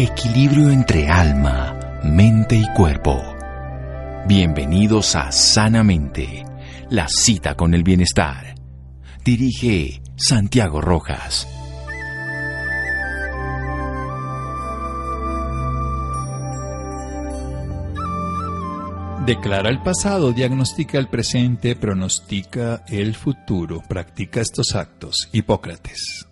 Equilibrio entre alma, mente y cuerpo. Bienvenidos a Sanamente, la cita con el bienestar. Dirige Santiago Rojas. Declara el pasado, diagnostica el presente, pronostica el futuro. Practica estos actos. Hipócrates.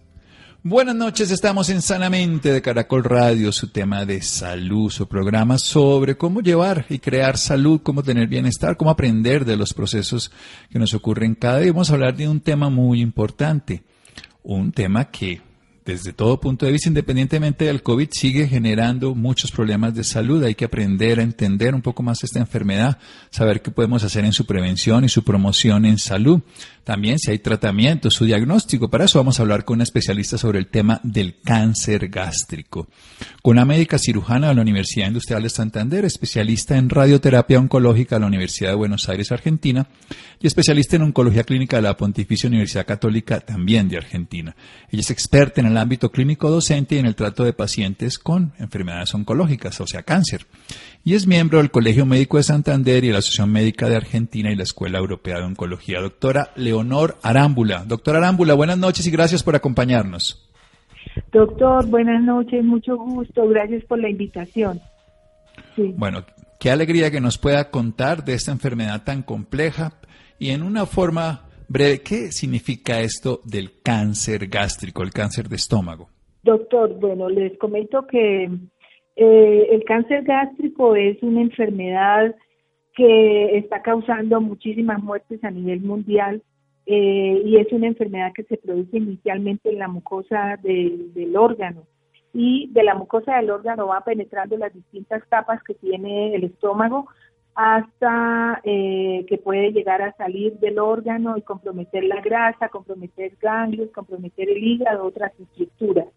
Buenas noches, estamos en Sanamente de Caracol Radio, su tema de salud, su programa sobre cómo llevar y crear salud, cómo tener bienestar, cómo aprender de los procesos que nos ocurren cada día. Vamos a hablar de un tema muy importante, un tema que desde todo punto de vista, independientemente del COVID, sigue generando muchos problemas de salud. Hay que aprender a entender un poco más esta enfermedad, saber qué podemos hacer en su prevención y su promoción en salud. También si hay tratamiento, su diagnóstico. Para eso vamos a hablar con una especialista sobre el tema del cáncer gástrico. Con una médica cirujana de la Universidad Industrial de Santander, especialista en radioterapia oncológica de la Universidad de Buenos Aires, Argentina, y especialista en oncología clínica de la Pontificia Universidad Católica, también de Argentina. Ella es experta en el ámbito clínico docente y en el trato de pacientes con enfermedades oncológicas, o sea, cáncer. Y es miembro del Colegio Médico de Santander y de la Asociación Médica de Argentina y la Escuela Europea de Oncología. Doctora Leonor Arámbula. Doctora Arámbula, buenas noches y gracias por acompañarnos. Doctor, buenas noches, mucho gusto, gracias por la invitación. Bueno, qué alegría que nos pueda contar de esta enfermedad tan compleja y en una forma breve, ¿qué significa esto del cáncer gástrico, el cáncer de estómago? Doctor, bueno, les comento que eh, el cáncer gástrico es una enfermedad que está causando muchísimas muertes a nivel mundial eh, y es una enfermedad que se produce inicialmente en la mucosa del órgano y de la mucosa del órgano va penetrando las distintas capas que tiene el estómago hasta eh, que puede llegar a salir del órgano y comprometer la grasa, comprometer ganglios, comprometer el hígado, otras estructuras.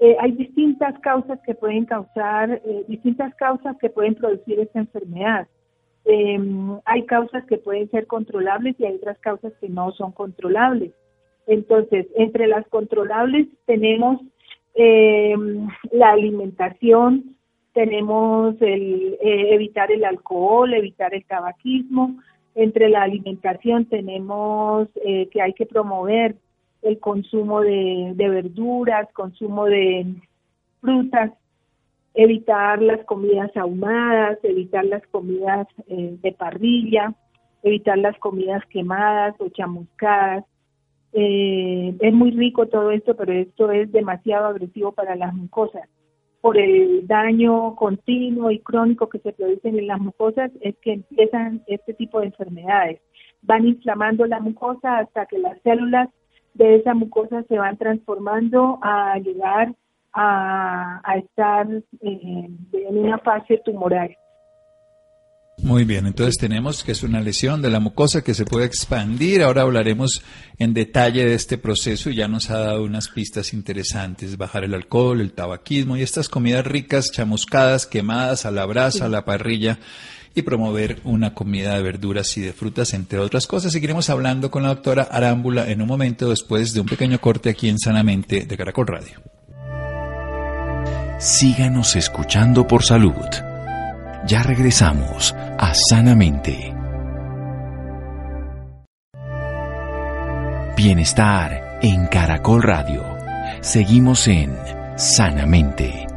Eh, hay distintas causas que pueden causar, distintas causas que pueden producir esta enfermedad. Eh, hay causas que pueden ser controlables y hay otras causas que no son controlables. Entonces, entre las controlables tenemos eh, la alimentación, tenemos el eh, evitar el alcohol, evitar el tabaquismo. Entre la alimentación tenemos eh, que hay que promover el consumo de verduras, consumo de frutas, evitar las comidas ahumadas, evitar las comidas eh, de parrilla, evitar las comidas quemadas o chamuscadas. Eh, es muy rico todo esto, pero esto es demasiado agresivo para las mucosas. Por el daño continuo y crónico que se producen en las mucosas es que empiezan este tipo de enfermedades. Van inflamando la mucosa hasta que las células de esa mucosa se van transformando a llegar a, estar eh, en una fase tumoral. Muy bien, entonces tenemos que es una lesión de la mucosa que se puede expandir. Ahora hablaremos en detalle de este proceso y ya nos ha dado unas pistas interesantes. Bajar el alcohol, el tabaquismo y estas comidas ricas, chamuscadas, quemadas a la brasa, a la parrilla y promover una comida de verduras y de frutas, entre otras cosas. Seguiremos hablando con la doctora Arámbula en un momento después de un pequeño corte aquí en Sanamente de Caracol Radio síganos escuchando por salud. Ya regresamos a Sanamente. Bienestar en Caracol Radio. Seguimos en Sanamente.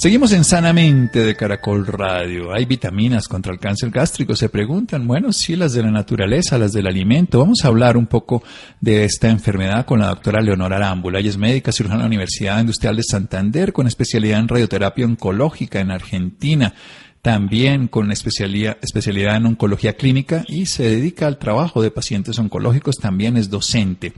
Seguimos en Sanamente de Caracol Radio. ¿Hay vitaminas contra el cáncer gástrico? Se preguntan. Bueno, sí, las de la naturaleza, las del alimento. Vamos a hablar un poco de esta enfermedad con la doctora Leonora Arámbula. Ella es médica cirujana de la Universidad Industrial de Santander con especialidad en radioterapia oncológica en Argentina también con especialidad, especialidad en oncología clínica y se dedica al trabajo de pacientes oncológicos, también es docente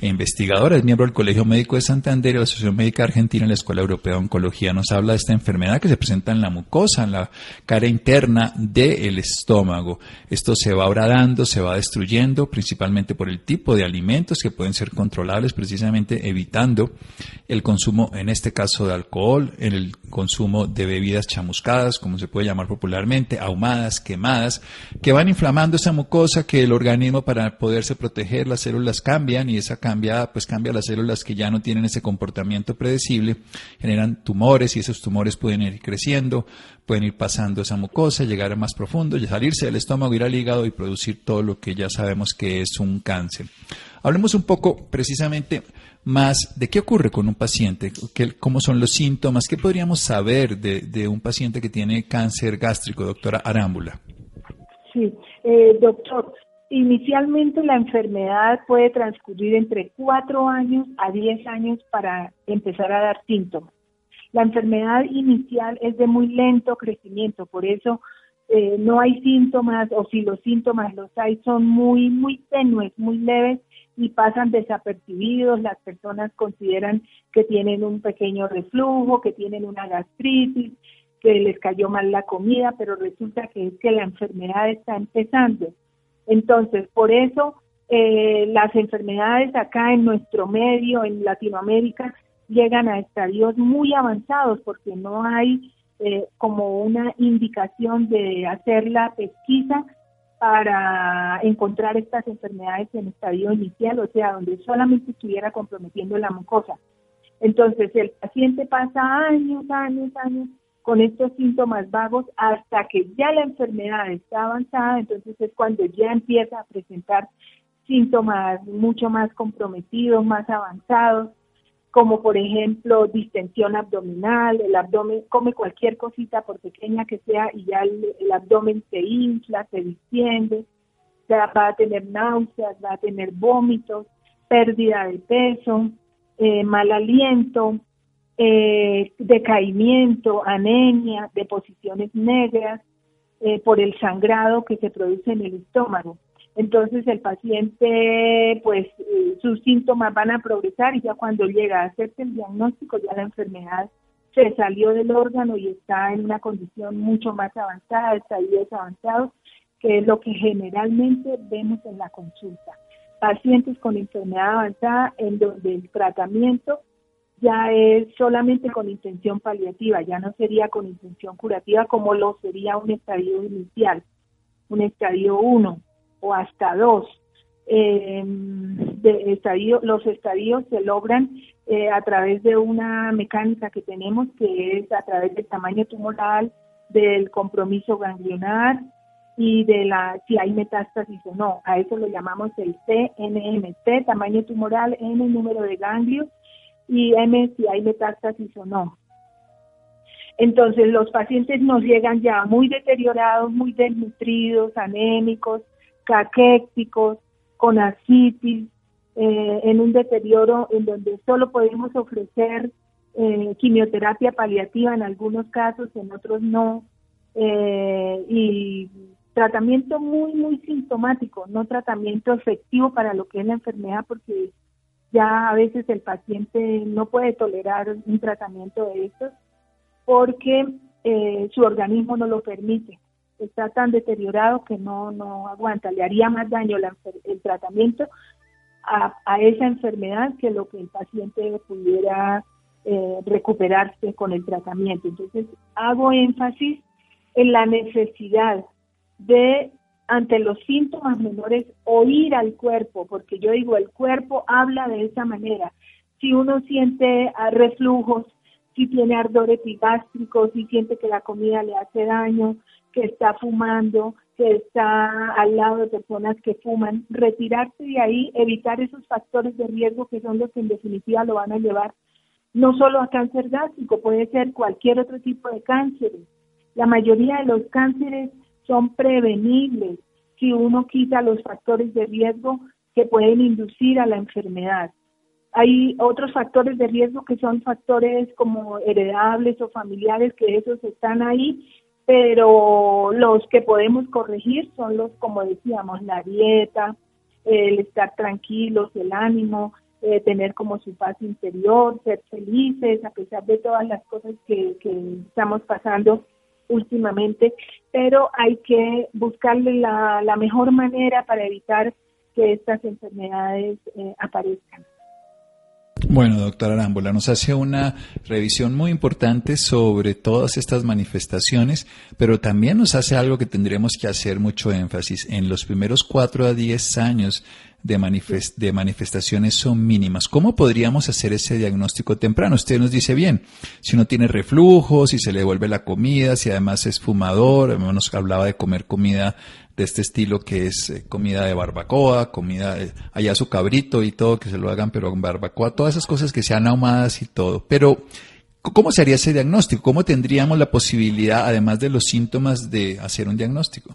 e investigadora, es miembro del Colegio Médico de Santander y la Asociación Médica Argentina y la Escuela Europea de Oncología. Nos habla de esta enfermedad que se presenta en la mucosa, en la cara interna del estómago. Esto se va dando, se va destruyendo, principalmente por el tipo de alimentos que pueden ser controlables, precisamente evitando el consumo, en este caso de alcohol, el consumo de bebidas chamuscadas, como se puede llamar popularmente, ahumadas, quemadas, que van inflamando esa mucosa que el organismo para poderse proteger las células cambian y esa cambia, pues cambia las células que ya no tienen ese comportamiento predecible, generan tumores y esos tumores pueden ir creciendo, pueden ir pasando esa mucosa, llegar a más profundo, salirse del estómago, ir al hígado y producir todo lo que ya sabemos que es un cáncer. Hablemos un poco precisamente más de qué ocurre con un paciente, qué, cómo son los síntomas, qué podríamos saber de, un paciente que tiene cáncer gástrico, doctora Arámbula. Sí, eh, doctor, inicialmente la enfermedad puede transcurrir entre 4 años a 10 años para empezar a dar síntomas. La enfermedad inicial es de muy lento crecimiento, por eso eh, no hay síntomas o si los síntomas los hay son muy, muy tenues, muy leves y pasan desapercibidos. Las personas consideran que tienen un pequeño reflujo, que tienen una gastritis, que les cayó mal la comida, pero resulta que es que la enfermedad está empezando. Entonces, por eso eh, las enfermedades acá en nuestro medio, en Latinoamérica, llegan a estadios muy avanzados porque no hay eh, como una indicación de hacer la pesquisa para encontrar estas enfermedades en estadio inicial, o sea, donde solamente estuviera comprometiendo la mucosa. Entonces, el paciente pasa años, años, años con estos síntomas vagos hasta que ya la enfermedad está avanzada, entonces es cuando ya empieza a presentar síntomas mucho más comprometidos, más avanzados, como por ejemplo distensión abdominal, el abdomen come cualquier cosita por pequeña que sea y ya el, abdomen se infla, se distiende, va a tener náuseas, va a tener vómitos, pérdida de peso, eh, mal aliento, eh, decaimiento, anemia, deposiciones negras eh, por el sangrado que se produce en el estómago. Entonces el paciente, pues sus síntomas van a progresar y ya cuando llega a hacerse el diagnóstico ya la enfermedad se salió del órgano y está en una condición mucho más avanzada, estadios avanzados, que es lo que generalmente vemos en la consulta. Pacientes con enfermedad avanzada en donde el tratamiento ya es solamente con intención paliativa, ya no sería con intención curativa como lo sería un estadio inicial, un estadio 1 o hasta dos. Eh, de los estadios se logran eh, a través de una mecánica que tenemos que es a través del tamaño tumoral, del compromiso ganglionar y de la si hay metástasis o no. A eso lo llamamos el CNM, tamaño tumoral, N número de ganglios y M si hay metástasis o no. Entonces los pacientes nos llegan ya muy deteriorados, muy desnutridos, anémicos, caquéticos, con asitis, eh, en un deterioro en donde solo podemos ofrecer eh, quimioterapia paliativa en algunos casos, en otros no, eh, y tratamiento muy, muy sintomático, no tratamiento efectivo para lo que es la enfermedad, porque ya a veces el paciente no puede tolerar un tratamiento de estos porque su organismo no lo permite está tan deteriorado que no, no aguanta, le haría más daño el tratamiento a, a, esa enfermedad que lo que el paciente pudiera eh, recuperarse con el tratamiento. Entonces, hago énfasis en la necesidad de, ante los síntomas menores, oír al cuerpo, porque yo digo, el cuerpo habla de esa manera. Si uno siente reflujos, si tiene ardor epigástrico, si siente que la comida le hace daño, que está fumando, que está al lado de personas que fuman, retirarse de ahí, evitar esos factores de riesgo que son los que en definitiva lo van a llevar no solo a cáncer gástrico, puede ser cualquier otro tipo de cánceres. La mayoría de los cánceres son prevenibles si uno quita los factores de riesgo que pueden inducir a la enfermedad. Hay otros factores de riesgo que son factores como heredables o familiares que esos están ahí pero los que podemos corregir son los, como decíamos, la dieta, el estar tranquilos, el ánimo, eh, tener como su paz interior, ser felices a pesar de todas las cosas que, estamos pasando últimamente, pero hay que buscarle la, mejor manera para evitar que estas enfermedades eh, aparezcan. Bueno, doctora Arámbula, nos hace una revisión muy importante sobre todas estas manifestaciones, pero también nos hace algo que tendremos que hacer mucho énfasis. En los primeros cuatro a diez años de, de manifestaciones son mínimas. ¿Cómo podríamos hacer ese diagnóstico temprano? Usted nos dice bien, si uno tiene reflujo, si se le devuelve la comida, si además es fumador, nos hablaba de comer comida de este estilo que es eh, comida de barbacoa, comida, allá su cabrito y todo, que se lo hagan pero con barbacoa, todas esas cosas que sean ahumadas y todo. Pero, ¿cómo se haría ese diagnóstico? ¿Cómo tendríamos la posibilidad, además de los síntomas, de hacer un diagnóstico?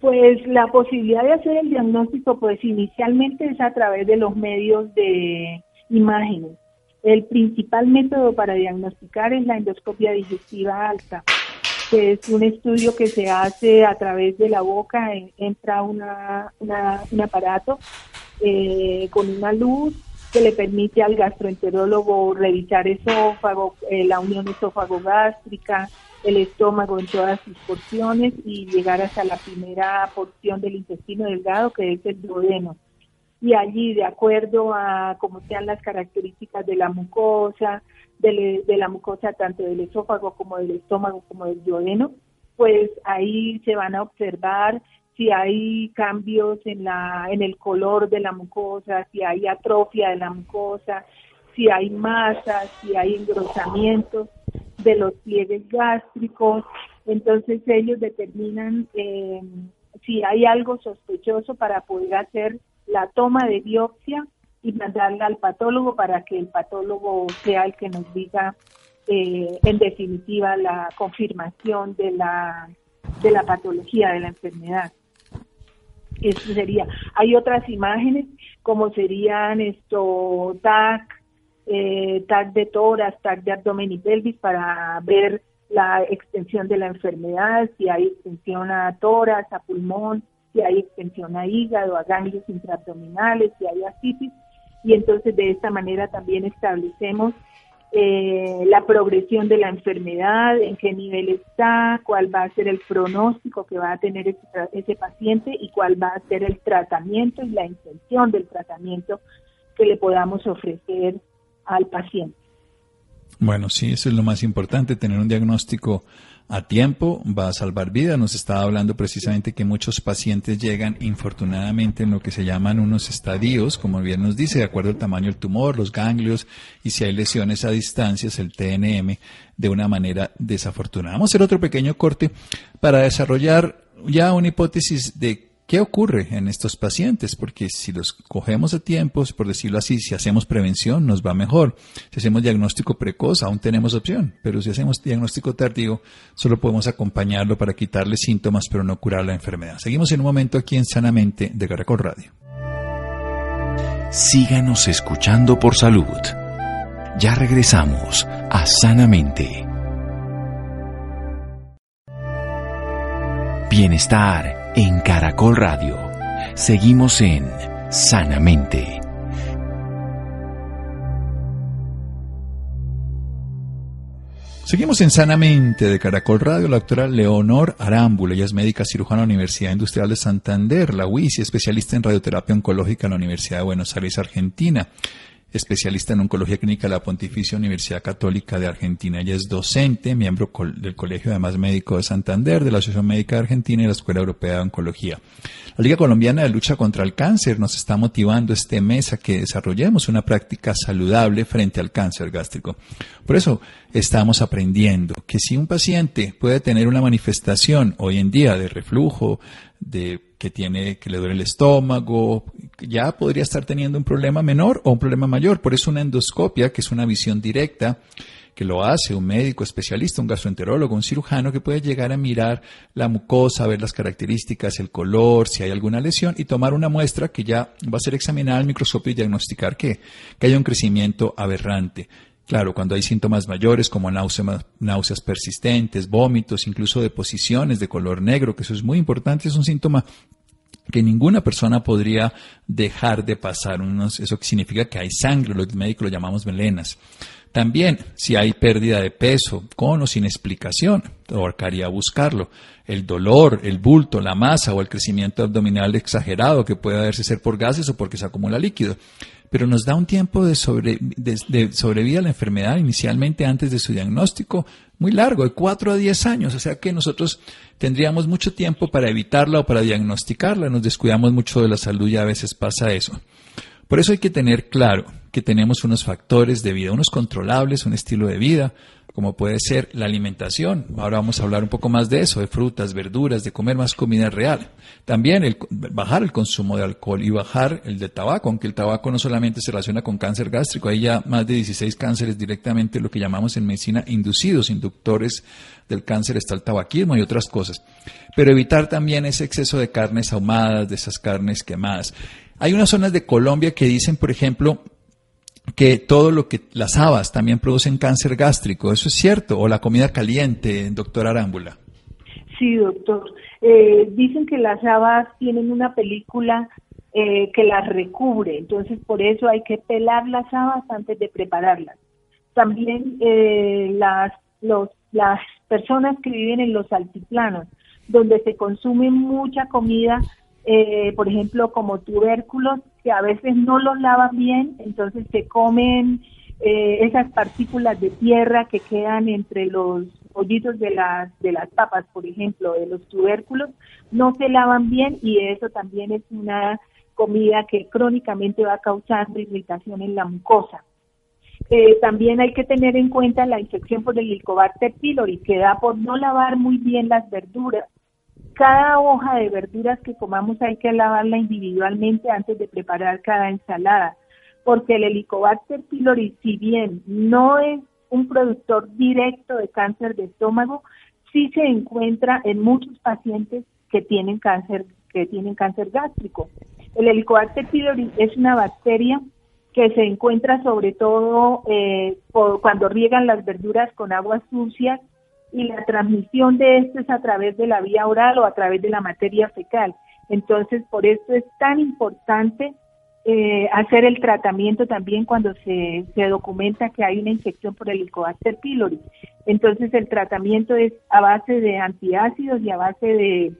Pues la posibilidad de hacer el diagnóstico, pues inicialmente es a través de los medios de imágenes. El principal método para diagnosticar es la endoscopia digestiva alta que es un estudio que se hace a través de la boca, entra una, un aparato eh, con una luz que le permite al gastroenterólogo revisar esófago, eh, la unión esófago-gástrica, el estómago en todas sus porciones y llegar hasta la primera porción del intestino delgado, que es el duodeno. Y allí, de acuerdo a cómo sean las características de la mucosa, de, la mucosa tanto del esófago como del estómago como del duodeno, pues ahí se van a observar si hay cambios en la en el color de la mucosa, si hay atrofia de la mucosa, si hay masas, si hay engrosamientos de los pliegues gástricos, entonces ellos determinan eh, si hay algo sospechoso para poder hacer la toma de biopsia y mandarla al patólogo para que el patólogo sea el que nos diga eh, en definitiva la confirmación de la de la patología de la enfermedad. Eso sería. Hay otras imágenes como serían esto TAC, eh, TAC de toras, TAC de abdomen y pelvis para ver la extensión de la enfermedad, si hay extensión a toras, a pulmón, si hay extensión a hígado, a ganglios intraabdominales, si hay ascitis y entonces de esta manera también establecemos eh, la progresión de la enfermedad, en qué nivel está, cuál va a ser el pronóstico que va a tener ese, ese paciente y cuál va a ser el tratamiento y la intención del tratamiento que le podamos ofrecer al paciente. Bueno, sí, eso es lo más importante, tener un diagnóstico a tiempo va a salvar vidas. Nos estaba hablando precisamente que muchos pacientes llegan infortunadamente en lo que se llaman unos estadios, como bien nos dice, de acuerdo al tamaño del tumor, los ganglios y si hay lesiones a distancias, el TNM, de una manera desafortunada. Vamos a hacer otro pequeño corte para desarrollar ya una hipótesis de ¿Qué ocurre en estos pacientes? Porque si los cogemos a tiempos, por decirlo así, si hacemos prevención, nos va mejor. Si hacemos diagnóstico precoz, aún tenemos opción. Pero si hacemos diagnóstico tardío, solo podemos acompañarlo para quitarle síntomas, pero no curar la enfermedad. Seguimos en un momento aquí en Sanamente de Caracol Radio. Síganos escuchando por salud. Ya regresamos a Sanamente. Bienestar en Caracol Radio. Seguimos en Sanamente. Seguimos en Sanamente de Caracol Radio, la doctora Leonor Arámbula, ella es médica cirujana de la Universidad Industrial de Santander, la UICI, especialista en radioterapia oncológica en la Universidad de Buenos Aires, Argentina especialista en oncología clínica de la Pontificia Universidad Católica de Argentina. Ella es docente, miembro del Colegio además médico de Santander, de la Asociación Médica de Argentina y la Escuela Europea de Oncología. La Liga Colombiana de Lucha contra el Cáncer nos está motivando este mes a que desarrollemos una práctica saludable frente al cáncer gástrico. Por eso estamos aprendiendo que si un paciente puede tener una manifestación hoy en día de reflujo, de que tiene que le duele el estómago, ya podría estar teniendo un problema menor o un problema mayor. Por eso una endoscopia, que es una visión directa, que lo hace un médico especialista, un gastroenterólogo, un cirujano, que puede llegar a mirar la mucosa, ver las características, el color, si hay alguna lesión y tomar una muestra que ya va a ser examinada al microscopio y diagnosticar que, que haya un crecimiento aberrante. Claro, cuando hay síntomas mayores como náuseas, persistentes, vómitos, incluso deposiciones de color negro, que eso es muy importante, es un síntoma que ninguna persona podría dejar de pasar. Eso significa que hay sangre, los médicos lo llamamos melenas. También, si hay pérdida de peso, con o sin explicación, tocaría buscarlo. El dolor, el bulto, la masa o el crecimiento abdominal exagerado, que puede haberse ser por gases o porque se acumula líquido. Pero nos da un tiempo de, sobre, sobrevida a la enfermedad inicialmente antes de su diagnóstico muy largo, de 4 a 10 años, o sea que nosotros tendríamos mucho tiempo para evitarla o para diagnosticarla, nos descuidamos mucho de la salud y a veces pasa eso. Por eso hay que tener claro que tenemos unos factores de vida, unos controlables, un estilo de vida, como puede ser la alimentación. Ahora vamos a hablar un poco más de eso, de frutas, verduras, de comer más comida real. También el, bajar el consumo de alcohol y bajar el de tabaco, aunque el tabaco no solamente se relaciona con cáncer gástrico, hay ya más de 16 cánceres directamente, lo que llamamos en medicina inducidos, inductores del cáncer, está el tabaquismo y otras cosas. Pero evitar también ese exceso de carnes ahumadas, de esas carnes quemadas. Hay unas zonas de Colombia que dicen, por ejemplo, que todo lo que las habas también producen cáncer gástrico. ¿Eso es cierto? ¿O la comida caliente, doctor Arámbula? Sí, doctor. Eh, dicen que las habas tienen una película eh, que las recubre, entonces por eso hay que pelar las habas antes de prepararlas. También eh, las, los, las personas que viven en los altiplanos, donde se consume mucha comida eh, por ejemplo, como tubérculos que a veces no los lavan bien, entonces se comen eh, esas partículas de tierra que quedan entre los hoyitos de las, de las papas, por ejemplo, de los tubérculos, no se lavan bien y eso también es una comida que crónicamente va causando irritación en la mucosa. Eh, también hay que tener en cuenta la infección por el Helicobacter pylori, que da por no lavar muy bien las verduras cada hoja de verduras que comamos hay que lavarla individualmente antes de preparar cada ensalada, porque el Helicobacter pylori, si bien no es un productor directo de cáncer de estómago, sí se encuentra en muchos pacientes que tienen cáncer que tienen cáncer gástrico. El Helicobacter pylori es una bacteria que se encuentra sobre todo eh, cuando riegan las verduras con aguas sucias y la transmisión de esto es a través de la vía oral o a través de la materia fecal. Entonces, por eso es tan importante eh, hacer el tratamiento también cuando se, se, documenta que hay una infección por el Helicobacter pylori. Entonces, el tratamiento es a base de antiácidos y a base de,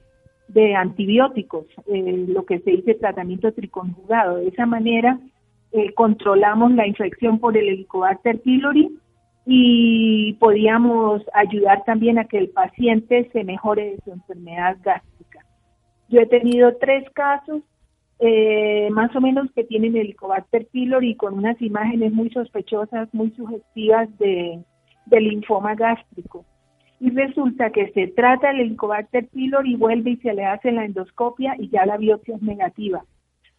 de antibióticos, eh, lo que se dice tratamiento triconjugado. De esa manera, eh, controlamos la infección por el Helicobacter pylori y podíamos ayudar también a que el paciente se mejore de su enfermedad gástrica. Yo he tenido tres casos eh, más o menos que tienen el Helicobacter pylori con unas imágenes muy sospechosas, muy sugestivas de, linfoma gástrico. Y resulta que se trata el Helicobacter pylori, vuelve y se le hace la endoscopia y ya la biopsia es negativa.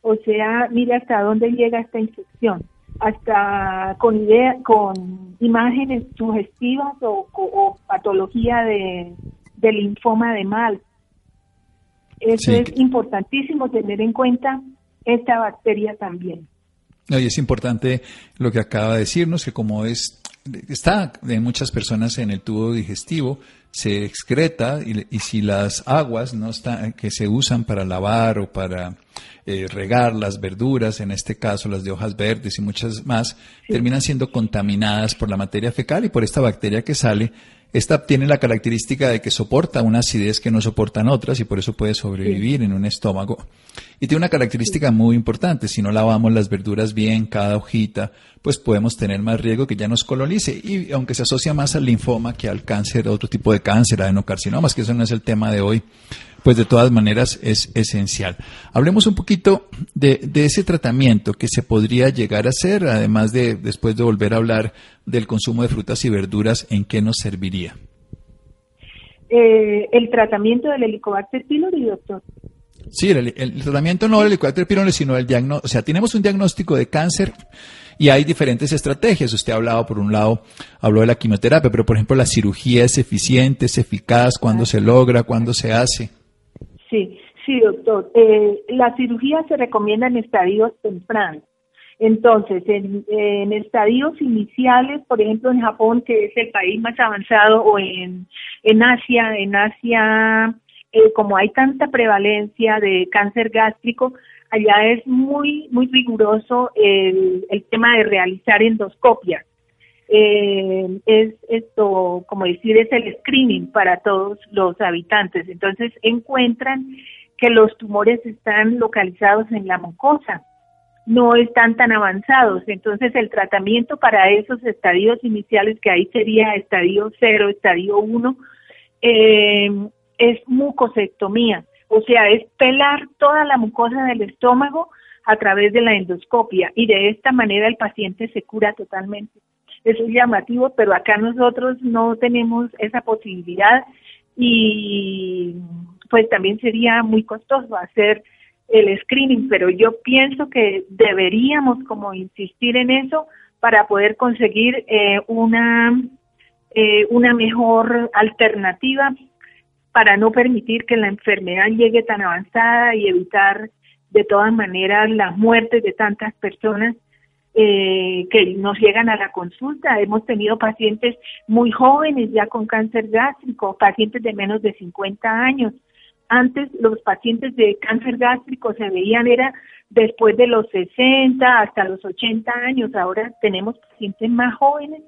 O sea, mire hasta dónde llega esta infección hasta con idea, con imágenes sugestivas o, patología de, linfoma de mal. Eso es importantísimo tener en cuenta esta bacteria también. y es importante lo que acaba de decirnos, que como es está en muchas personas en el tubo digestivo, se excreta y, si las aguas no están, que se usan para lavar o para eh, regar las verduras, en este caso las de hojas verdes y muchas más, terminan siendo contaminadas por la materia fecal y por esta bacteria que sale esta tiene la característica de que soporta una acidez que no soportan otras y por eso puede sobrevivir en un estómago. Y tiene una característica muy importante, si no lavamos las verduras bien, cada hojita, pues podemos tener más riesgo que ya nos colonice. Y aunque se asocia más al linfoma que al cáncer, otro tipo de cáncer, adenocarcinomas, que eso no es el tema de hoy, pues de todas maneras es esencial. Hablemos un poquito de, ese tratamiento que se podría llegar a hacer, además de después de volver a hablar del consumo de frutas y verduras, ¿en qué nos serviría? Eh, el tratamiento del helicobacter pylori, doctor. Sí, el, tratamiento no del helicobacter pylori, sino el diagnóstico. O sea, tenemos un diagnóstico de cáncer y hay diferentes estrategias. Usted ha hablado, por un lado, habló de la quimioterapia, pero por ejemplo, la cirugía es eficiente, es eficaz, cuándo se logra, cuándo se hace. Sí, sí, doctor. Eh, la cirugía se recomienda en estadios tempranos. Entonces, en, estadios iniciales, por ejemplo, en Japón, que es el país más avanzado, o en, en Asia, en Asia, eh, como hay tanta prevalencia de cáncer gástrico, allá es muy, muy riguroso el, el tema de realizar endoscopias eh, es esto, como decir, es el screening para todos los habitantes. Entonces encuentran que los tumores están localizados en la mucosa. no están tan avanzados. Entonces el tratamiento para esos estadios iniciales, que ahí sería estadio 0, estadio 1, eh, es mucosectomía, o sea, es pelar toda la mucosa del estómago a través de la endoscopia y de esta manera el paciente se cura totalmente. Es llamativo, pero acá nosotros no tenemos esa posibilidad y pues también sería muy costoso hacer el screening, pero yo pienso que deberíamos como insistir en eso para poder conseguir eh, una eh, una mejor alternativa para no permitir que la enfermedad llegue tan avanzada y evitar de todas maneras las muertes de tantas personas eh, que nos llegan a la consulta. Hemos tenido pacientes muy jóvenes ya con cáncer gástrico, pacientes de menos de 50 años. Antes los pacientes de cáncer gástrico se veían era después de los 60 hasta los 80 años. Ahora tenemos pacientes más jóvenes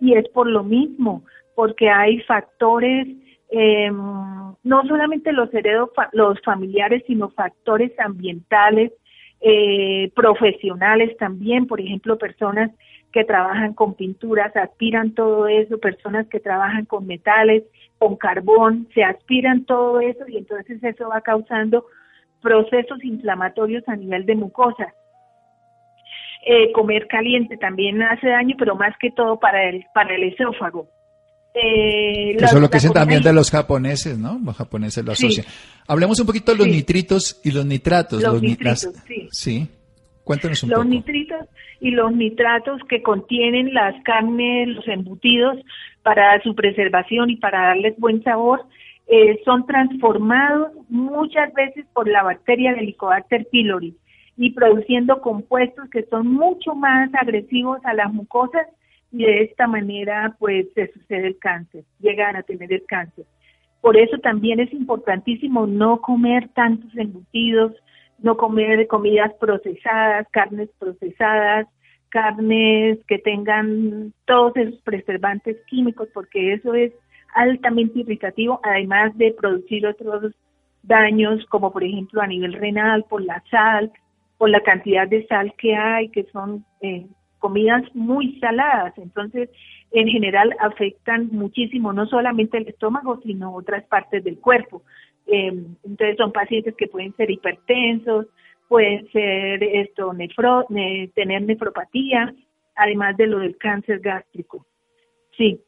y es por lo mismo, porque hay factores, eh, no solamente los heredos, los familiares, sino factores ambientales, eh, profesionales también, por ejemplo, personas que trabajan con pinturas, aspiran todo eso, personas que trabajan con metales, con carbón, se aspiran todo eso y entonces eso va causando procesos inflamatorios a nivel de mucosa. Eh, comer caliente también hace daño, pero más que todo para el, para el esófago. Eh, Eso es lo que dicen también de los japoneses, ¿no? Los japoneses lo asocian. Hablemos un poquito de los nitritos y los nitratos. Los, nitritos, sí. Sí. Cuéntanos un los poco. Los nitritos y los nitratos que contienen las carnes, los embutidos, para su preservación y para darles buen sabor, eh, son transformados muchas veces por la bacteria Helicobacter pylori y produciendo compuestos que son mucho más agresivos a las mucosas y de esta manera pues se sucede el cáncer, llegan a tener el cáncer. Por eso también es importantísimo no comer tantos embutidos, no comer comidas procesadas, carnes procesadas, carnes que tengan todos esos preservantes químicos, porque eso es altamente irritativo, además de producir otros daños, como por ejemplo a nivel renal, por la sal, por la cantidad de sal que hay, que son eh, comidas muy saladas. Entonces, en general afectan muchísimo, no solamente el estómago, sino otras partes del cuerpo. Em, entonces, son pacientes que pueden ser hipertensos, pueden ser esto, nefro, tener nefropatía, además de lo del cáncer gástrico. Sí.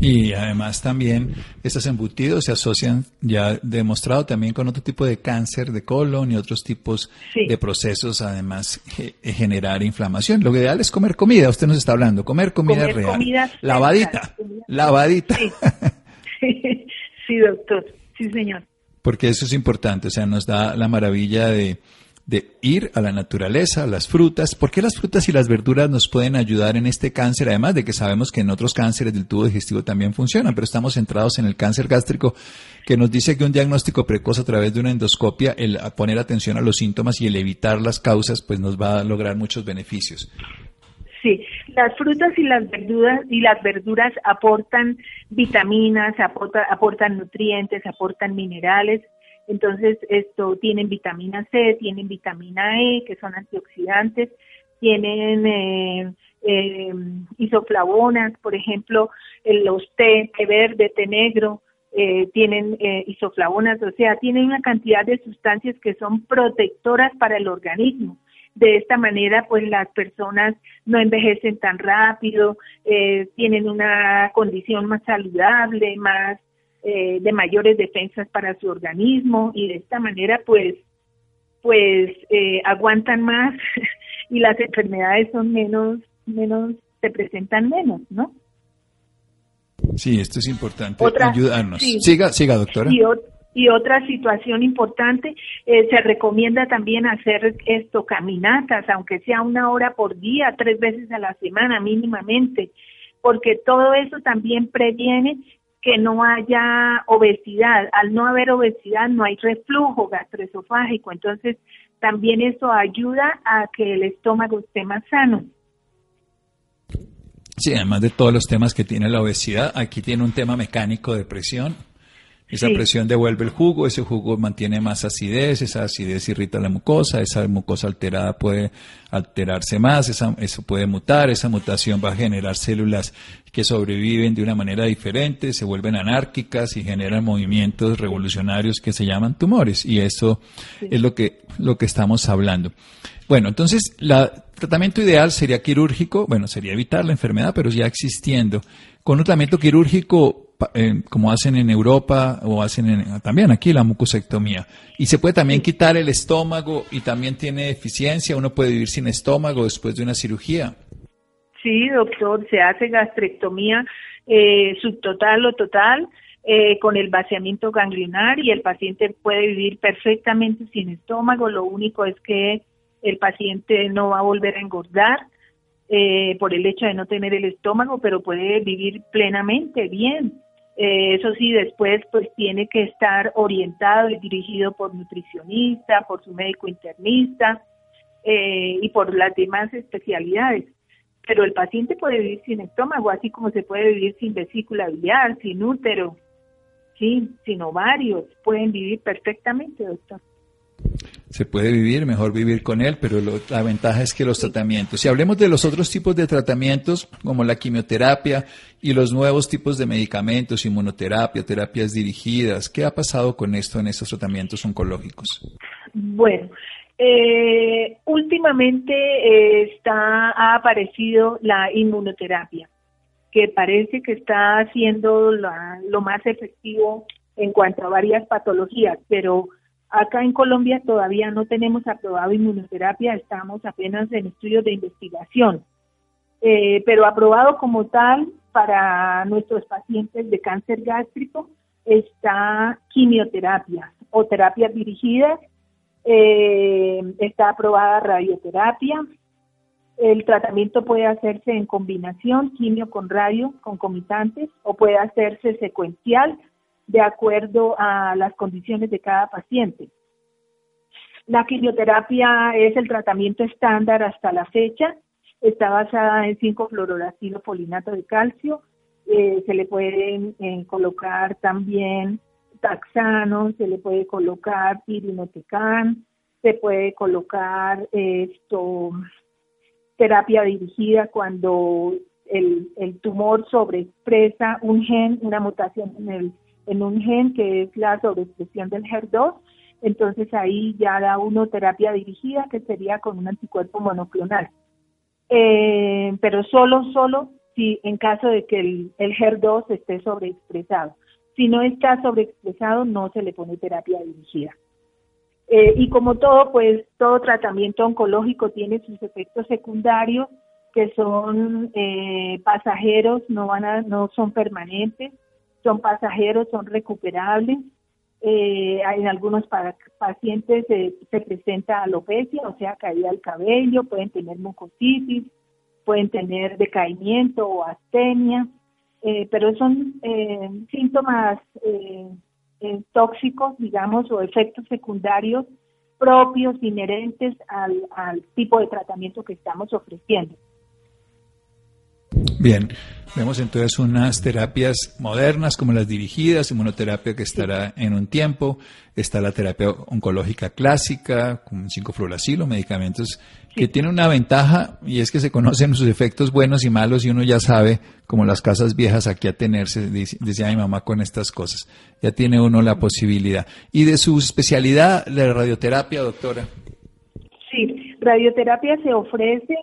Y además también estos embutidos se asocian, ya demostrado también con otro tipo de cáncer de colon y otros tipos de procesos, además generar inflamación. Lo ideal es comer comida, usted nos está hablando, comer comida real. lavadita, lavadita. sí, doctor, sí, señor. Porque eso es importante, o sea, nos da la maravilla de de ir a la naturaleza, a las frutas. ¿Por qué las frutas y las verduras nos pueden ayudar en este cáncer? Además de que sabemos que en otros cánceres del tubo digestivo también funcionan, pero estamos centrados en el cáncer gástrico, que nos dice que un diagnóstico precoz a través de una endoscopia, el poner atención a los síntomas y el evitar las causas, pues nos va a lograr muchos beneficios. Sí, las frutas y las verduras y las verduras aportan vitaminas, aportan nutrientes, aportan minerales entonces, esto tienen vitamina C, tienen vitamina E, que son antioxidantes, tienen eh, eh, isoflavonas, por ejemplo, los té, té verde, té negro, eh, tienen isoflavonas, o sea, tienen una cantidad de sustancias que son protectoras para el organismo. De esta manera, pues las personas no envejecen tan rápido, tienen una condición más saludable, más eh, de mayores defensas para su organismo y de esta manera pues pues eh, aguantan más y las enfermedades son menos menos se presentan menos no sí esto es importante ayudarnos. siga siga doctora. Y, otra situación importante, eh, se recomienda también hacer esto, caminatas, aunque sea una hora por día, tres veces a la semana mínimamente, porque todo eso también previene que no haya obesidad. Al no haber obesidad no hay reflujo gastroesofágico, entonces también eso ayuda a que el estómago esté más sano. Sí, además de todos los temas que tiene la obesidad, aquí tiene un tema mecánico de presión Esa presión devuelve el jugo, ese jugo mantiene más acidez, esa acidez irrita la mucosa, esa mucosa alterada puede alterarse más, eso puede mutar, esa mutación va a generar células que sobreviven de una manera diferente, se vuelven anárquicas y generan movimientos revolucionarios que se llaman tumores. Y eso es lo que, lo que estamos hablando. Bueno, entonces, el tratamiento ideal sería quirúrgico, bueno, sería evitar la enfermedad, pero ya existiendo. Con un tratamiento quirúrgico, eh, como hacen en Europa o hacen también aquí la mucosectomía. Y se puede también quitar el estómago y también tiene eficiencia, uno puede vivir sin estómago después de una cirugía. Sí, doctor, se hace gastrectomía eh, subtotal o total eh, con el vaciamiento ganglionar y el paciente puede vivir perfectamente sin estómago. Lo único es que el paciente no va a volver a engordar eh, por el hecho de no tener el estómago, pero puede vivir plenamente bien. Eh, eso sí, después pues tiene que estar orientado y dirigido por nutricionista, por su médico internista eh, y por las demás especialidades pero el paciente puede vivir sin estómago, así como se puede vivir sin vesícula biliar, sin útero, sí, sin ovarios, pueden vivir perfectamente, doctor. Se puede vivir, mejor vivir con él, pero la ventaja es que los tratamientos, si hablemos de los otros tipos de tratamientos, como la quimioterapia y los nuevos tipos de medicamentos, inmunoterapia, terapias dirigidas, ¿qué ha pasado con esto en estos tratamientos oncológicos? Bueno, eh, últimamente eh, está, ha aparecido la inmunoterapia, que parece que está siendo lo más efectivo en cuanto a varias patologías, pero acá en Colombia todavía no tenemos aprobado inmunoterapia, estamos apenas en estudios de investigación, eh, pero aprobado como tal para nuestros pacientes de cáncer gástrico está quimioterapia o terapias dirigidas eh, está aprobada radioterapia. El tratamiento puede hacerse en combinación, quimio con radio, concomitantes, o puede hacerse secuencial de acuerdo a las condiciones de cada paciente. La quimioterapia es el tratamiento estándar hasta la fecha. Está basada en 5-fluororacilo-folinato de calcio. Eh, se le pueden eh, colocar también taxano, se le puede colocar irinotecan, se puede colocar esto terapia dirigida cuando el, el tumor sobreexpresa un gen, una mutación en, el, en un gen que es la sobreexpresión del HER2, entonces ahí ya da uno terapia dirigida que sería con un anticuerpo monoclonal. Eh, pero solo, solo si en caso de que el, el HER2 esté sobreexpresado. Si no está sobreexpresado, no se le pone terapia dirigida. Eh, y como todo, pues todo tratamiento oncológico tiene sus efectos secundarios que son eh, pasajeros, no van a, no son permanentes, son pasajeros, son recuperables. Eh, en algunos pacientes se presenta alopecia, o sea, caída del cabello, pueden tener mucositis, pueden tener decaimiento o astenia. Eh, pero son eh, síntomas eh, tóxicos, digamos, o efectos secundarios propios, inherentes al, al tipo de tratamiento que estamos ofreciendo. Bien, vemos entonces unas terapias modernas como las dirigidas, inmunoterapia que estará en un tiempo, está la terapia oncológica clásica con 5-fluoracilo, medicamentos que tienen una ventaja y es que se conocen sus efectos buenos y malos y uno ya sabe, como las casas viejas, aquí atenerse, decía mi mamá con estas cosas. Ya tiene uno la posibilidad. ¿Y de su especialidad, la radioterapia, doctora? Sí, radioterapia se ofrece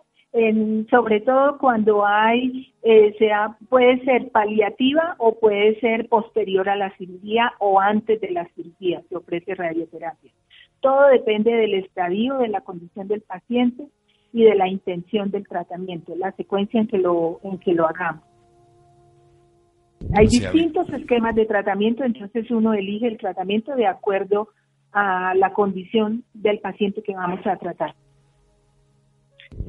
sobre todo cuando hay, eh, sea, puede ser paliativa o puede ser posterior a la cirugía o antes de la cirugía, se ofrece radioterapia. Todo depende del estadio, de la condición del paciente y de la intención del tratamiento, la secuencia en que lo, en que lo hagamos. Hay distintos esquemas de tratamiento, entonces uno elige el tratamiento de acuerdo a la condición del paciente que vamos a tratar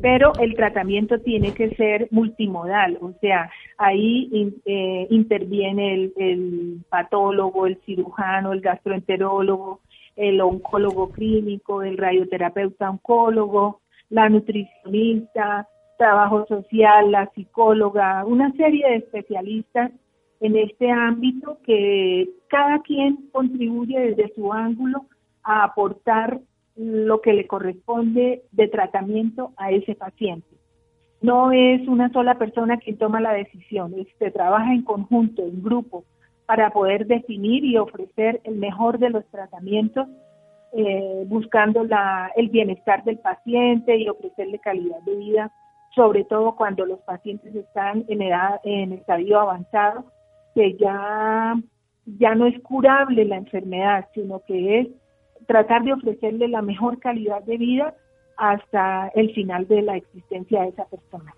pero el tratamiento tiene que ser multimodal, o sea, ahí eh, interviene el, el, patólogo, el cirujano, el gastroenterólogo, el oncólogo clínico, el radioterapeuta oncólogo, la nutricionista, trabajo social, la psicóloga, una serie de especialistas en este ámbito que cada quien contribuye desde su ángulo a aportar lo que le corresponde de tratamiento a ese paciente. No es una sola persona quien toma la decisión, se trabaja en conjunto, en grupo, para poder definir y ofrecer el mejor de los tratamientos, eh, buscando la, el bienestar del paciente y ofrecerle calidad de vida, sobre todo cuando los pacientes están en edad, en estadio avanzado, que ya, ya no es curable la enfermedad, sino que es tratar de ofrecerle la mejor calidad de vida hasta el final de la existencia de esa persona.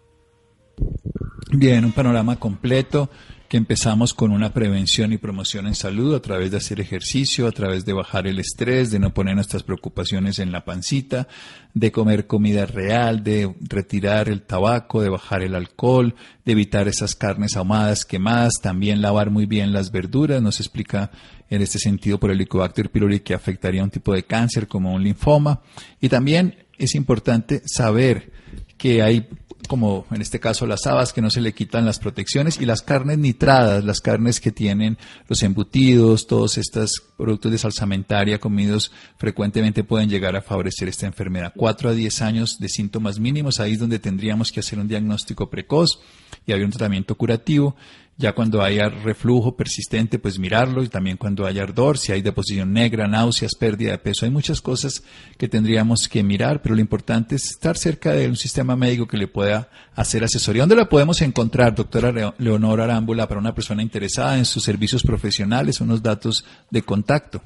Bien, un panorama completo que empezamos con una prevención y promoción en salud a través de hacer ejercicio, a través de bajar el estrés, de no poner nuestras preocupaciones en la pancita, de comer comida real, de retirar el tabaco, de bajar el alcohol, de evitar esas carnes ahumadas, quemadas, también lavar muy bien las verduras, nos explica en este sentido por el Helicobacter pylori que afectaría a un tipo de cáncer como un linfoma y también es importante saber que hay como en este caso las habas que no se le quitan las protecciones y las carnes nitradas, las carnes que tienen los embutidos, todos estos productos de salsamentaria comidos frecuentemente pueden llegar a favorecer esta enfermedad. Cuatro a diez años de síntomas mínimos, ahí es donde tendríamos que hacer un diagnóstico precoz y había un tratamiento curativo ya cuando haya reflujo persistente, pues mirarlo y también cuando haya ardor, si hay deposición negra, náuseas, pérdida de peso. Hay muchas cosas que tendríamos que mirar, pero lo importante es estar cerca de un sistema médico que le pueda hacer asesoría. ¿Dónde la podemos encontrar, doctora Leonora Arámbula, para una persona interesada en sus servicios profesionales, unos datos de contacto?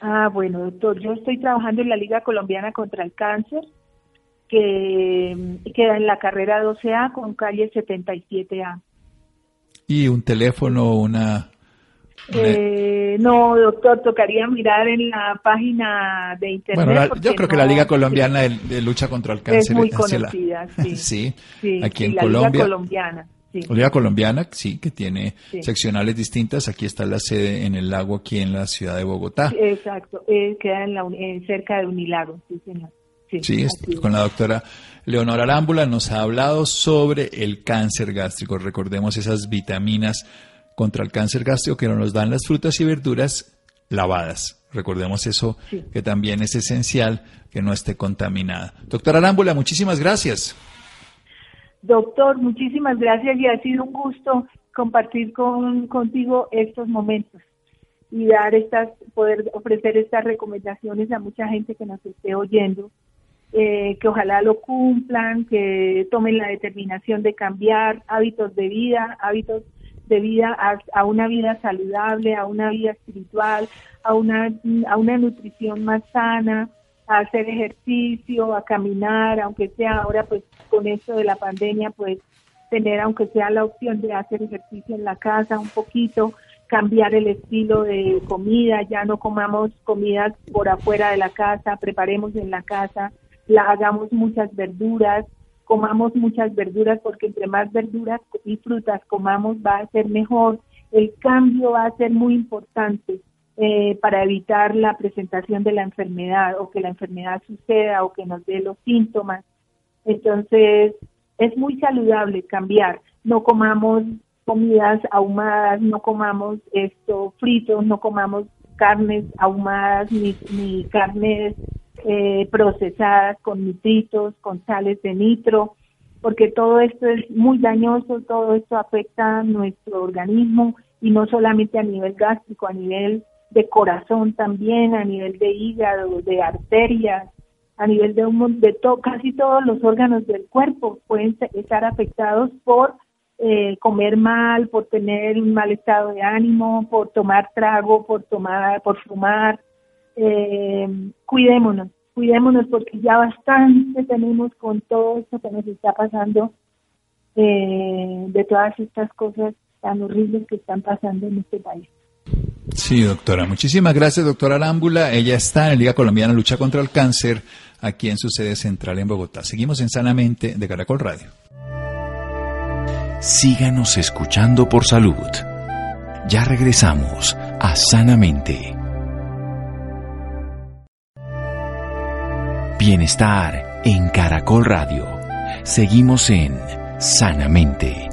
Ah, bueno, doctor, yo estoy trabajando en la Liga Colombiana contra el Cáncer, que queda en la carrera 12A con calle 77A y un teléfono, una... Eh, no, doctor, tocaría mirar en la página de internet. Bueno, yo creo que la Liga Colombiana de, Lucha contra el Cáncer es muy conocida, sí. sí. aquí en Colombia. Liga Colombiana. Sí. La Liga Colombiana, sí, que tiene seccionales distintas. Aquí está la sede en el lago, aquí en la ciudad de Bogotá. Exacto, eh, queda en la, cerca de Unilago, sí, señor. Sí, con la doctora Leonora Arámbula nos ha hablado sobre el cáncer gástrico. Recordemos esas vitaminas contra el cáncer gástrico que nos dan las frutas y verduras lavadas. Recordemos eso que también es esencial que no esté contaminada. Doctora Arámbula, muchísimas gracias. Doctor, muchísimas gracias y ha sido un gusto compartir con, contigo estos momentos y dar estas, poder ofrecer estas recomendaciones a mucha gente que nos esté oyendo eh, que ojalá lo cumplan, que tomen la determinación de cambiar hábitos de vida, hábitos de vida a, una vida saludable, a una vida espiritual, a una, a una nutrición más sana, a hacer ejercicio, a caminar, aunque sea ahora pues con esto de la pandemia pues tener aunque sea la opción de hacer ejercicio en la casa un poquito, cambiar el estilo de comida, ya no comamos comidas por afuera de la casa, preparemos en la casa, hagamos muchas verduras, comamos muchas verduras porque entre más verduras y frutas comamos va a ser mejor. El cambio va a ser muy importante eh, para evitar la presentación de la enfermedad o que la enfermedad suceda o que nos dé los síntomas. Entonces, es muy saludable cambiar. No comamos comidas ahumadas, no comamos esto fritos, no comamos carnes ahumadas ni, ni carnes eh, procesadas con nitritos, con sales de nitro, porque todo esto es muy dañoso, todo esto afecta a nuestro organismo y no solamente a nivel gástrico, a nivel de corazón también, a nivel de hígado, de arterias, a nivel de, un, de casi todos los órganos del cuerpo pueden estar afectados por eh, comer mal, por tener un mal estado de ánimo, por tomar trago, por tomar, por fumar. Eh, cuidémonos, cuidémonos porque ya bastante tenemos con todo esto que nos está pasando, eh, de todas estas cosas tan horribles que están pasando en este país. Sí, doctora. Muchísimas gracias, doctora Arámbula. Ella está en la Liga Colombiana Lucha contra el Cáncer, aquí en su sede central en Bogotá. Seguimos en Sanamente de Caracol Radio. Síganos escuchando por salud. Ya regresamos a Sanamente. Bienestar en Caracol Radio. Seguimos en Sanamente.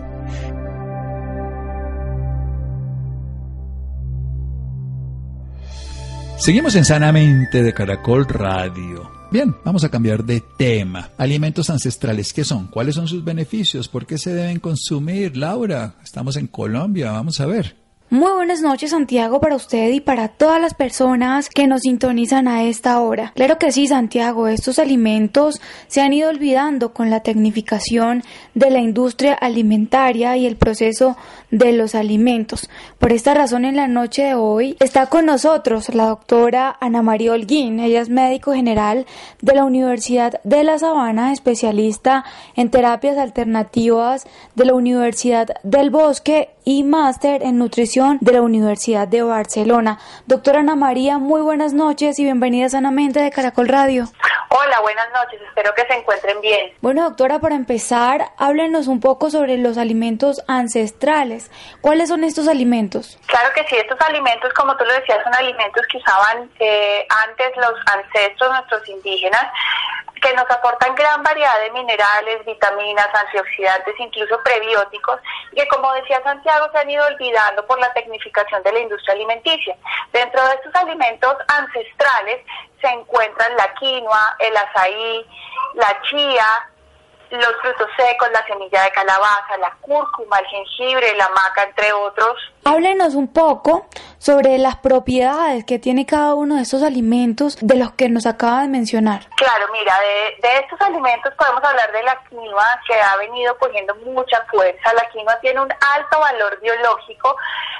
Seguimos en Sanamente de Caracol Radio. Bien, vamos a cambiar de tema. Alimentos ancestrales, ¿qué son? ¿Cuáles son sus beneficios? ¿Por qué se deben consumir? Laura, estamos en Colombia, vamos a ver. Muy buenas noches Santiago para usted y para todas las personas que nos sintonizan a esta hora. Claro que sí Santiago, estos alimentos se han ido olvidando con la tecnificación de la industria alimentaria y el proceso de los alimentos. Por esta razón en la noche de hoy está con nosotros la doctora Ana María Holguín. Ella es médico general de la Universidad de La Sabana, especialista en terapias alternativas de la Universidad del Bosque y máster en nutrición de la Universidad de Barcelona. Doctora Ana María, muy buenas noches y bienvenida sanamente de Caracol Radio. Hola, buenas noches, espero que se encuentren bien. Bueno, doctora, para empezar, háblenos un poco sobre los alimentos ancestrales. ¿Cuáles son estos alimentos? Claro que sí, estos alimentos, como tú lo decías, son alimentos que usaban eh, antes los ancestros, nuestros indígenas, que nos aportan gran variedad de minerales, vitaminas, antioxidantes, incluso prebióticos, y que como decía Santiago se han ido olvidando por la tecnificación de la industria alimenticia. Dentro de estos alimentos ancestrales se encuentran la quinoa, el azaí, la chía, los frutos secos, la semilla de calabaza, la cúrcuma, el jengibre, la maca, entre otros. Háblenos un poco sobre las propiedades que tiene cada uno de estos alimentos de los que nos acaba de mencionar. Claro, mira, de, de estos alimentos podemos hablar de la quinoa que ha venido cogiendo mucha fuerza. La quinoa tiene un alto valor biológico.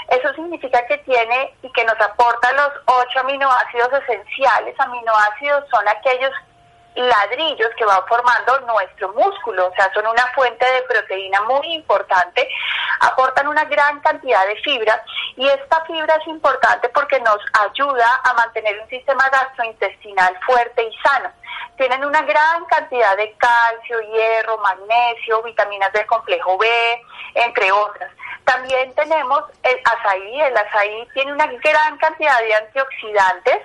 Eso significa que tiene y que nos aporta los ocho aminoácidos esenciales. Aminoácidos son aquellos ladrillos que van formando nuestro músculo, o sea, son una fuente de proteína muy importante, aportan una gran cantidad de fibra y esta fibra es importante porque nos ayuda a mantener un sistema gastrointestinal fuerte y sano. Tienen una gran cantidad de calcio, hierro, magnesio, vitaminas del complejo B, entre otras. También tenemos el azaí, el azaí tiene una gran cantidad de antioxidantes,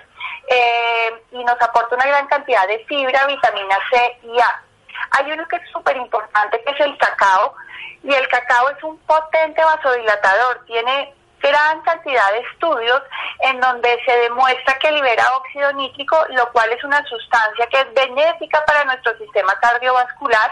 eh, y nos aporta una gran cantidad de fibra, vitamina C y A. Hay uno que es súper importante, que es el cacao, y el cacao es un potente vasodilatador, tiene gran cantidad de estudios en donde se demuestra que libera óxido nítrico, lo cual es una sustancia que es benéfica para nuestro sistema cardiovascular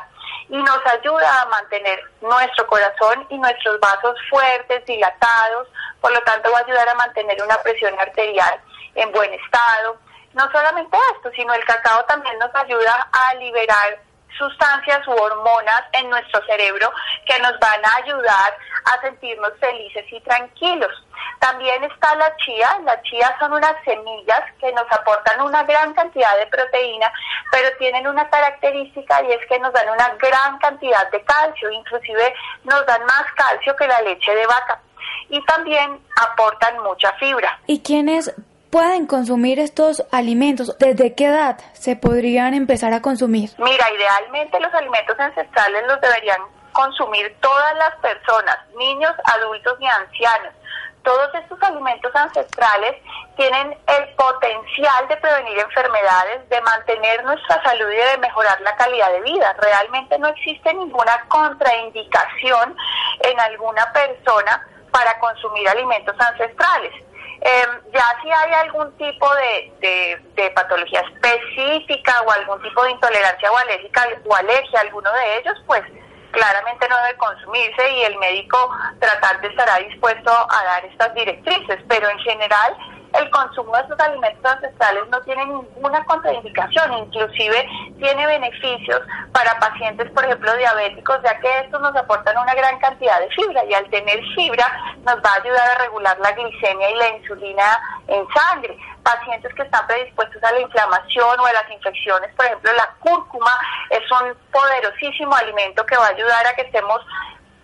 y nos ayuda a mantener nuestro corazón y nuestros vasos fuertes, dilatados, por lo tanto va a ayudar a mantener una presión arterial en buen estado. No solamente esto, sino el cacao también nos ayuda a liberar sustancias u hormonas en nuestro cerebro que nos van a ayudar a sentirnos felices y tranquilos. También está la chía. La chía son unas semillas que nos aportan una gran cantidad de proteína, pero tienen una característica y es que nos dan una gran cantidad de calcio, inclusive nos dan más calcio que la leche de vaca. Y también aportan mucha fibra. ¿Y quiénes pueden consumir estos alimentos? ¿Desde qué edad se podrían empezar a consumir? Mira, idealmente los alimentos ancestrales los deberían consumir todas las personas, niños, adultos y ancianos. Todos estos alimentos ancestrales tienen el potencial de prevenir enfermedades, de mantener nuestra salud y de mejorar la calidad de vida. Realmente no existe ninguna contraindicación en alguna persona para consumir alimentos ancestrales. Em, ya si hay algún tipo de, de, patología específica o algún tipo de intolerancia o alérgica o alergia a alguno de ellos, pues claramente no debe consumirse y el médico tratante estará dispuesto a dar estas directrices, pero en general el consumo de estos alimentos ancestrales no tiene ninguna contraindicación, inclusive tiene beneficios para pacientes, por ejemplo, diabéticos, ya que estos nos aportan una gran cantidad de fibra y al tener fibra nos va a ayudar a regular la glicemia y la insulina en sangre. Pacientes que están predispuestos a la inflamación o a las infecciones, por ejemplo, la cúrcuma es un poderosísimo alimento que va a ayudar a que estemos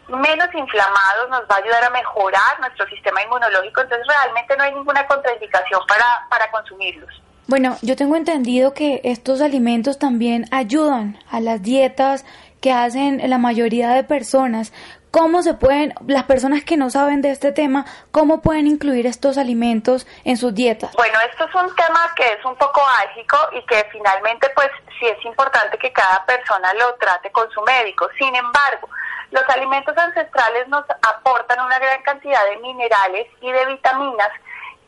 menos inflamados, nos va a ayudar a mejorar nuestro sistema inmunológico, entonces realmente no hay ninguna contraindicación para, para consumirlos. Bueno, yo tengo entendido que estos alimentos también ayudan a las dietas que hacen la mayoría de personas. ¿Cómo se pueden, las personas que no saben de este tema, cómo pueden incluir estos alimentos en sus dietas? Bueno, esto es un tema que es un poco álgico y que finalmente pues sí es importante que cada persona lo trate con su médico. Sin embargo, los alimentos ancestrales nos aportan una gran cantidad de minerales y de vitaminas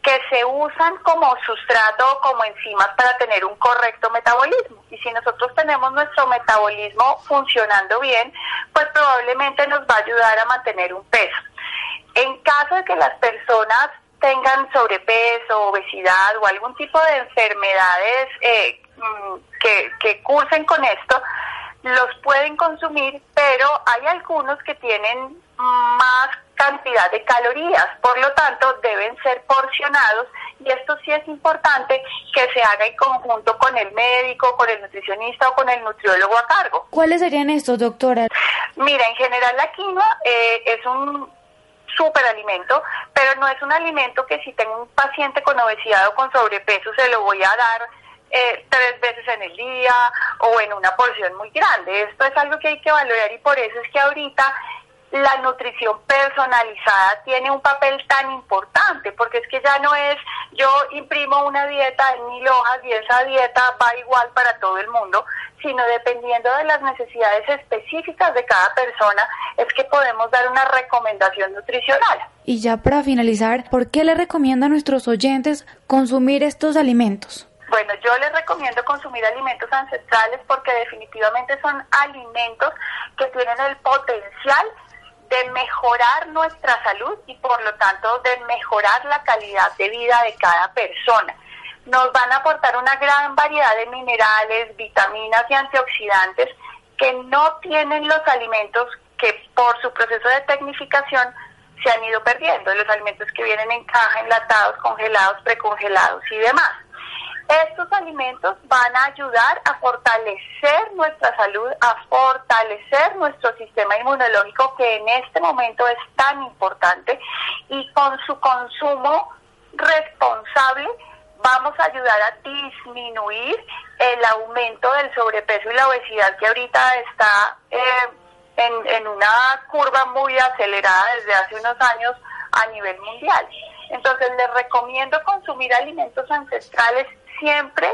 que se usan como sustrato o como enzimas para tener un correcto metabolismo. Y si nosotros tenemos nuestro metabolismo funcionando bien, pues probablemente nos va a ayudar a mantener un peso. En caso de que las personas tengan sobrepeso, obesidad o algún tipo de enfermedades eh, mm, que, que cursen con esto, los pueden consumir, pero hay algunos que tienen más cantidad de calorías, por lo tanto deben ser porcionados y esto sí es importante que se haga en conjunto con el médico, con el nutricionista o con el nutriólogo a cargo. ¿Cuáles serían estos, doctora? Mira, en general la quinoa eh, es un superalimento, pero no es un alimento que si tengo un paciente con obesidad o con sobrepeso se lo voy a dar eh, tres veces en el día o en una porción muy grande. Esto es algo que hay que valorar y por eso es que ahorita la nutrición personalizada tiene un papel tan importante, porque es que ya no es yo imprimo una dieta en mil hojas y esa dieta va igual para todo el mundo, sino dependiendo de las necesidades específicas de cada persona, es que podemos dar una recomendación nutricional. Y ya para finalizar, ¿por qué le recomienda a nuestros oyentes consumir estos alimentos? Bueno, yo les recomiendo consumir alimentos ancestrales porque definitivamente son alimentos que tienen el potencial de mejorar nuestra salud y por lo tanto de mejorar la calidad de vida de cada persona. Nos van a aportar una gran variedad de minerales, vitaminas y antioxidantes que no tienen los alimentos que por su proceso de tecnificación se han ido perdiendo, los alimentos que vienen en caja, enlatados, congelados, precongelados y demás. Estos alimentos van a ayudar a fortalecer nuestra salud, a fortalecer nuestro sistema inmunológico que en este momento es tan importante y con su consumo responsable vamos a ayudar a disminuir el aumento del sobrepeso y la obesidad que ahorita está eh, en, en una curva muy acelerada desde hace unos años a nivel mundial. Entonces les recomiendo consumir alimentos ancestrales siempre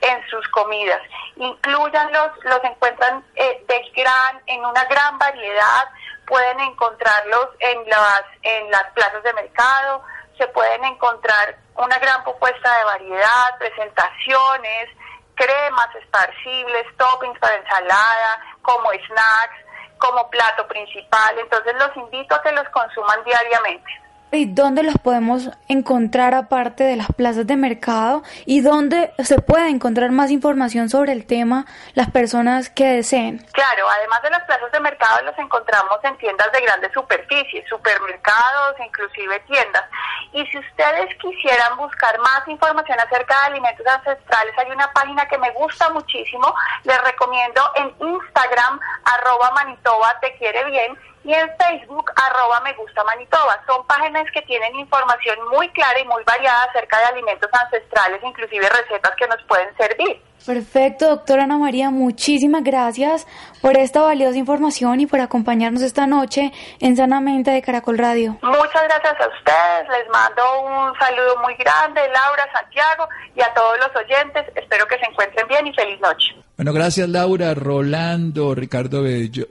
en sus comidas. Incluyanlos, los encuentran eh, de gran, en una gran variedad, pueden encontrarlos en las, en las plazas de mercado, se pueden encontrar una gran propuesta de variedad, presentaciones, cremas esparcibles, toppings para ensalada, como snacks, como plato principal. Entonces los invito a que los consuman diariamente. ¿Y dónde los podemos encontrar aparte de las plazas de mercado? ¿Y dónde se puede encontrar más información sobre el tema las personas que deseen? Claro, además de las plazas de mercado los encontramos en tiendas de grandes superficies, supermercados, inclusive tiendas. Y si ustedes quisieran buscar más información acerca de alimentos ancestrales, hay una página que me gusta muchísimo, les recomiendo en Instagram, arroba Manitoba te quiere bien, y en Facebook arroba me gusta Manitoba. Son páginas que tienen información muy clara y muy variada acerca de alimentos ancestrales, inclusive recetas que nos pueden servir. Perfecto, doctora Ana María, muchísimas gracias por esta valiosa información y por acompañarnos esta noche en Sanamente de Caracol Radio. Muchas gracias a ustedes, les mando un saludo muy grande, Laura, Santiago y a todos los oyentes. Espero que se encuentren bien y feliz noche. Bueno, gracias Laura, Rolando, Ricardo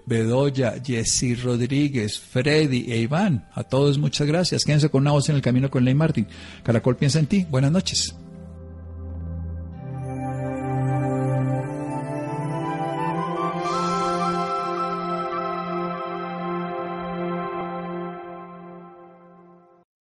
Bedoya, Jessy Rodríguez, Freddy e Iván. A todos muchas gracias. Quédense con una voz en el camino con Ley Martín. Caracol piensa en ti. Buenas noches.